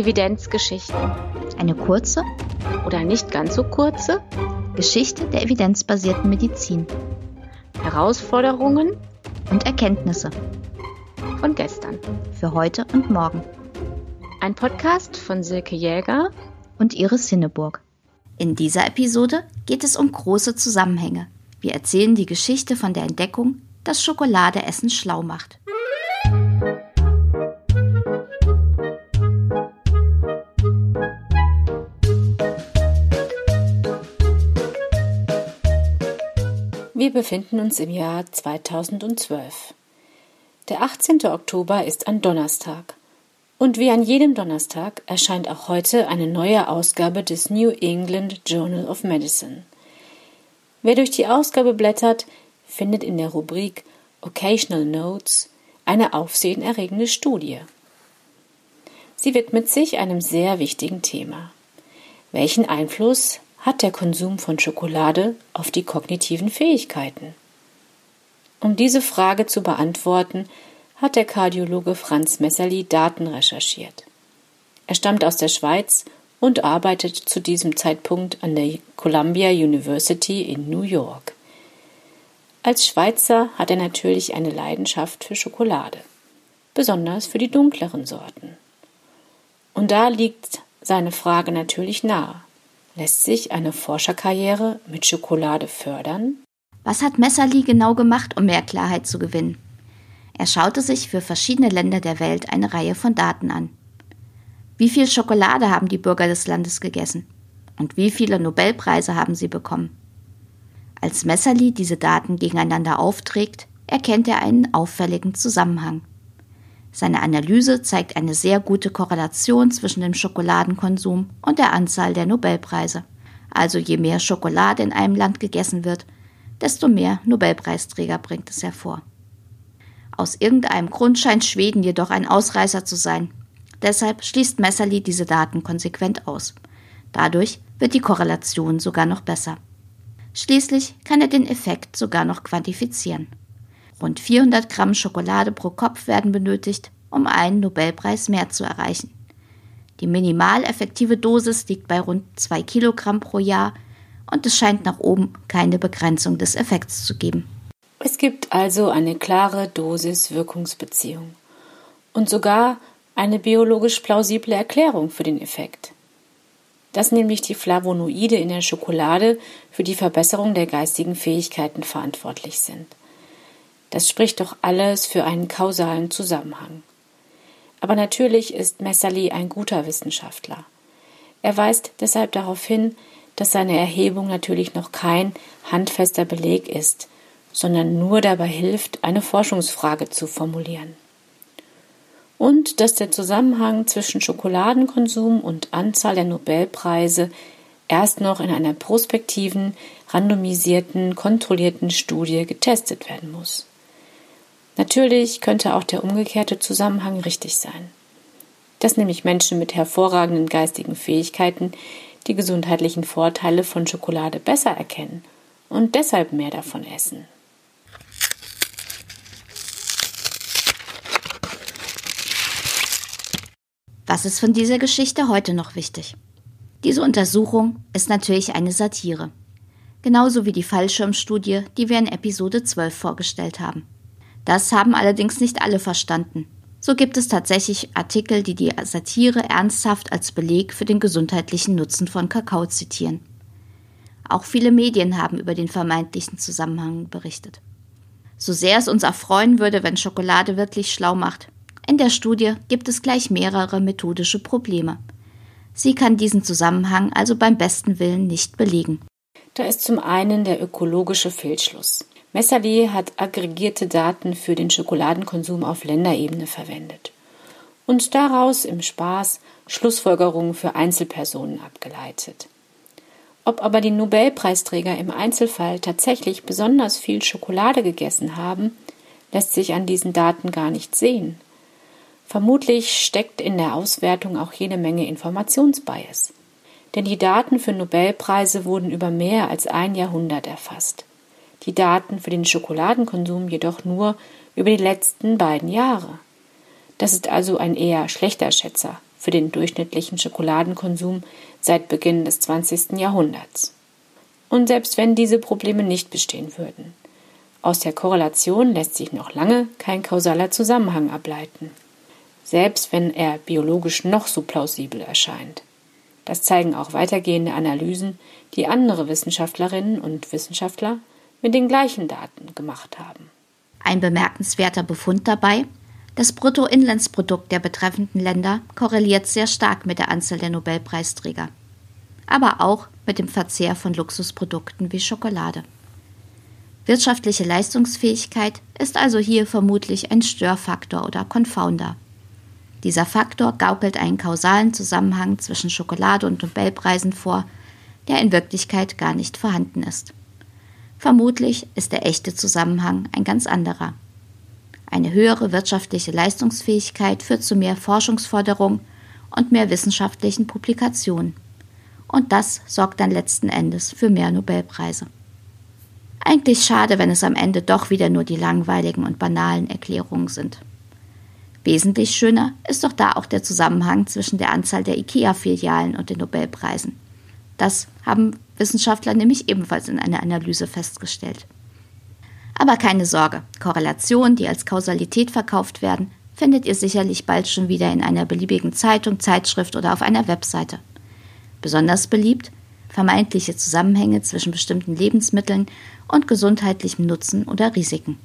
Evidenzgeschichten. Eine kurze oder nicht ganz so kurze Geschichte der evidenzbasierten Medizin. Herausforderungen und Erkenntnisse von gestern. Für heute und morgen. Ein Podcast von Silke Jäger und Iris Hinneburg. In dieser Episode geht es um große Zusammenhänge. Wir erzählen die Geschichte von der Entdeckung, dass Schokolade Essen schlau macht. Wir befinden uns im Jahr 2012. Der 18. Oktober ist ein Donnerstag. Und wie an jedem Donnerstag erscheint auch heute eine neue Ausgabe des New England Journal of Medicine. Wer durch die Ausgabe blättert, findet in der Rubrik Occasional Notes eine aufsehenerregende Studie. Sie widmet sich einem sehr wichtigen Thema. Welchen Einfluss hat der Konsum von Schokolade auf die kognitiven Fähigkeiten? Um diese Frage zu beantworten, hat der Kardiologe Franz Messerli Daten recherchiert. Er stammt aus der Schweiz und arbeitet zu diesem Zeitpunkt an der Columbia University in New York. Als Schweizer hat er natürlich eine Leidenschaft für Schokolade, besonders für die dunkleren Sorten. Und da liegt seine Frage natürlich nahe. Lässt sich eine Forscherkarriere mit Schokolade fördern? Was hat Messerli genau gemacht, um mehr Klarheit zu gewinnen? Er schaute sich für verschiedene Länder der Welt eine Reihe von Daten an. Wie viel Schokolade haben die Bürger des Landes gegessen? Und wie viele Nobelpreise haben sie bekommen? Als Messerli diese Daten gegeneinander aufträgt, erkennt er einen auffälligen Zusammenhang. Seine Analyse zeigt eine sehr gute Korrelation zwischen dem Schokoladenkonsum und der Anzahl der Nobelpreise. Also je mehr Schokolade in einem Land gegessen wird, desto mehr Nobelpreisträger bringt es hervor. Aus irgendeinem Grund scheint Schweden jedoch ein Ausreißer zu sein. Deshalb schließt Messerli diese Daten konsequent aus. Dadurch wird die Korrelation sogar noch besser. Schließlich kann er den Effekt sogar noch quantifizieren. Rund 400 Gramm Schokolade pro Kopf werden benötigt, um einen Nobelpreis mehr zu erreichen. Die minimal effektive Dosis liegt bei rund 2 Kilogramm pro Jahr und es scheint nach oben keine Begrenzung des Effekts zu geben. Es gibt also eine klare Dosis-Wirkungsbeziehung und sogar eine biologisch plausible Erklärung für den Effekt. Dass nämlich die Flavonoide in der Schokolade für die Verbesserung der geistigen Fähigkeiten verantwortlich sind. Das spricht doch alles für einen kausalen Zusammenhang. Aber natürlich ist Messerli ein guter Wissenschaftler. Er weist deshalb darauf hin, dass seine Erhebung natürlich noch kein handfester Beleg ist, sondern nur dabei hilft, eine Forschungsfrage zu formulieren. Und dass der Zusammenhang zwischen Schokoladenkonsum und Anzahl der Nobelpreise erst noch in einer prospektiven, randomisierten, kontrollierten Studie getestet werden muss. Natürlich könnte auch der umgekehrte Zusammenhang richtig sein. Dass nämlich Menschen mit hervorragenden geistigen Fähigkeiten die gesundheitlichen Vorteile von Schokolade besser erkennen und deshalb mehr davon essen. Was ist von dieser Geschichte heute noch wichtig? Diese Untersuchung ist natürlich eine Satire. Genauso wie die Fallschirmstudie, die wir in Episode 12 vorgestellt haben. Das haben allerdings nicht alle verstanden. So gibt es tatsächlich Artikel, die die Satire ernsthaft als Beleg für den gesundheitlichen Nutzen von Kakao zitieren. Auch viele Medien haben über den vermeintlichen Zusammenhang berichtet. So sehr es uns erfreuen würde, wenn Schokolade wirklich schlau macht. In der Studie gibt es gleich mehrere methodische Probleme. Sie kann diesen Zusammenhang also beim besten Willen nicht belegen. Da ist zum einen der ökologische Fehlschluss. Messerli hat aggregierte Daten für den Schokoladenkonsum auf Länderebene verwendet und daraus im Spaß Schlussfolgerungen für Einzelpersonen abgeleitet. Ob aber die Nobelpreisträger im Einzelfall tatsächlich besonders viel Schokolade gegessen haben, lässt sich an diesen Daten gar nicht sehen. Vermutlich steckt in der Auswertung auch jede Menge Informationsbias. Denn die Daten für Nobelpreise wurden über mehr als ein Jahrhundert erfasst die Daten für den Schokoladenkonsum jedoch nur über die letzten beiden Jahre. Das ist also ein eher schlechter Schätzer für den durchschnittlichen Schokoladenkonsum seit Beginn des 20. Jahrhunderts. Und selbst wenn diese Probleme nicht bestehen würden, aus der Korrelation lässt sich noch lange kein kausaler Zusammenhang ableiten, selbst wenn er biologisch noch so plausibel erscheint. Das zeigen auch weitergehende Analysen, die andere Wissenschaftlerinnen und Wissenschaftler mit den gleichen Daten gemacht haben. Ein bemerkenswerter Befund dabei, das Bruttoinlandsprodukt der betreffenden Länder korreliert sehr stark mit der Anzahl der Nobelpreisträger, aber auch mit dem Verzehr von Luxusprodukten wie Schokolade. Wirtschaftliche Leistungsfähigkeit ist also hier vermutlich ein Störfaktor oder Confounder. Dieser Faktor gaukelt einen kausalen Zusammenhang zwischen Schokolade und Nobelpreisen vor, der in Wirklichkeit gar nicht vorhanden ist. Vermutlich ist der echte Zusammenhang ein ganz anderer. Eine höhere wirtschaftliche Leistungsfähigkeit führt zu mehr Forschungsforderung und mehr wissenschaftlichen Publikationen. Und das sorgt dann letzten Endes für mehr Nobelpreise. Eigentlich schade, wenn es am Ende doch wieder nur die langweiligen und banalen Erklärungen sind. Wesentlich schöner ist doch da auch der Zusammenhang zwischen der Anzahl der IKEA-Filialen und den Nobelpreisen. Das haben Wissenschaftler nämlich ebenfalls in einer Analyse festgestellt. Aber keine Sorge, Korrelationen, die als Kausalität verkauft werden, findet ihr sicherlich bald schon wieder in einer beliebigen Zeitung, Zeitschrift oder auf einer Webseite. Besonders beliebt vermeintliche Zusammenhänge zwischen bestimmten Lebensmitteln und gesundheitlichem Nutzen oder Risiken.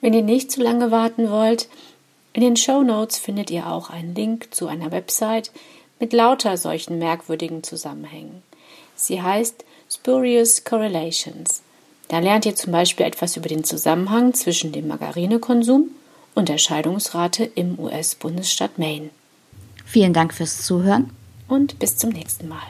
Wenn ihr nicht zu lange warten wollt, in den Show Notes findet ihr auch einen Link zu einer Website mit lauter solchen merkwürdigen Zusammenhängen. Sie heißt Spurious Correlations. Da lernt ihr zum Beispiel etwas über den Zusammenhang zwischen dem Margarinekonsum und der Scheidungsrate im US-Bundesstaat Maine. Vielen Dank fürs Zuhören und bis zum nächsten Mal.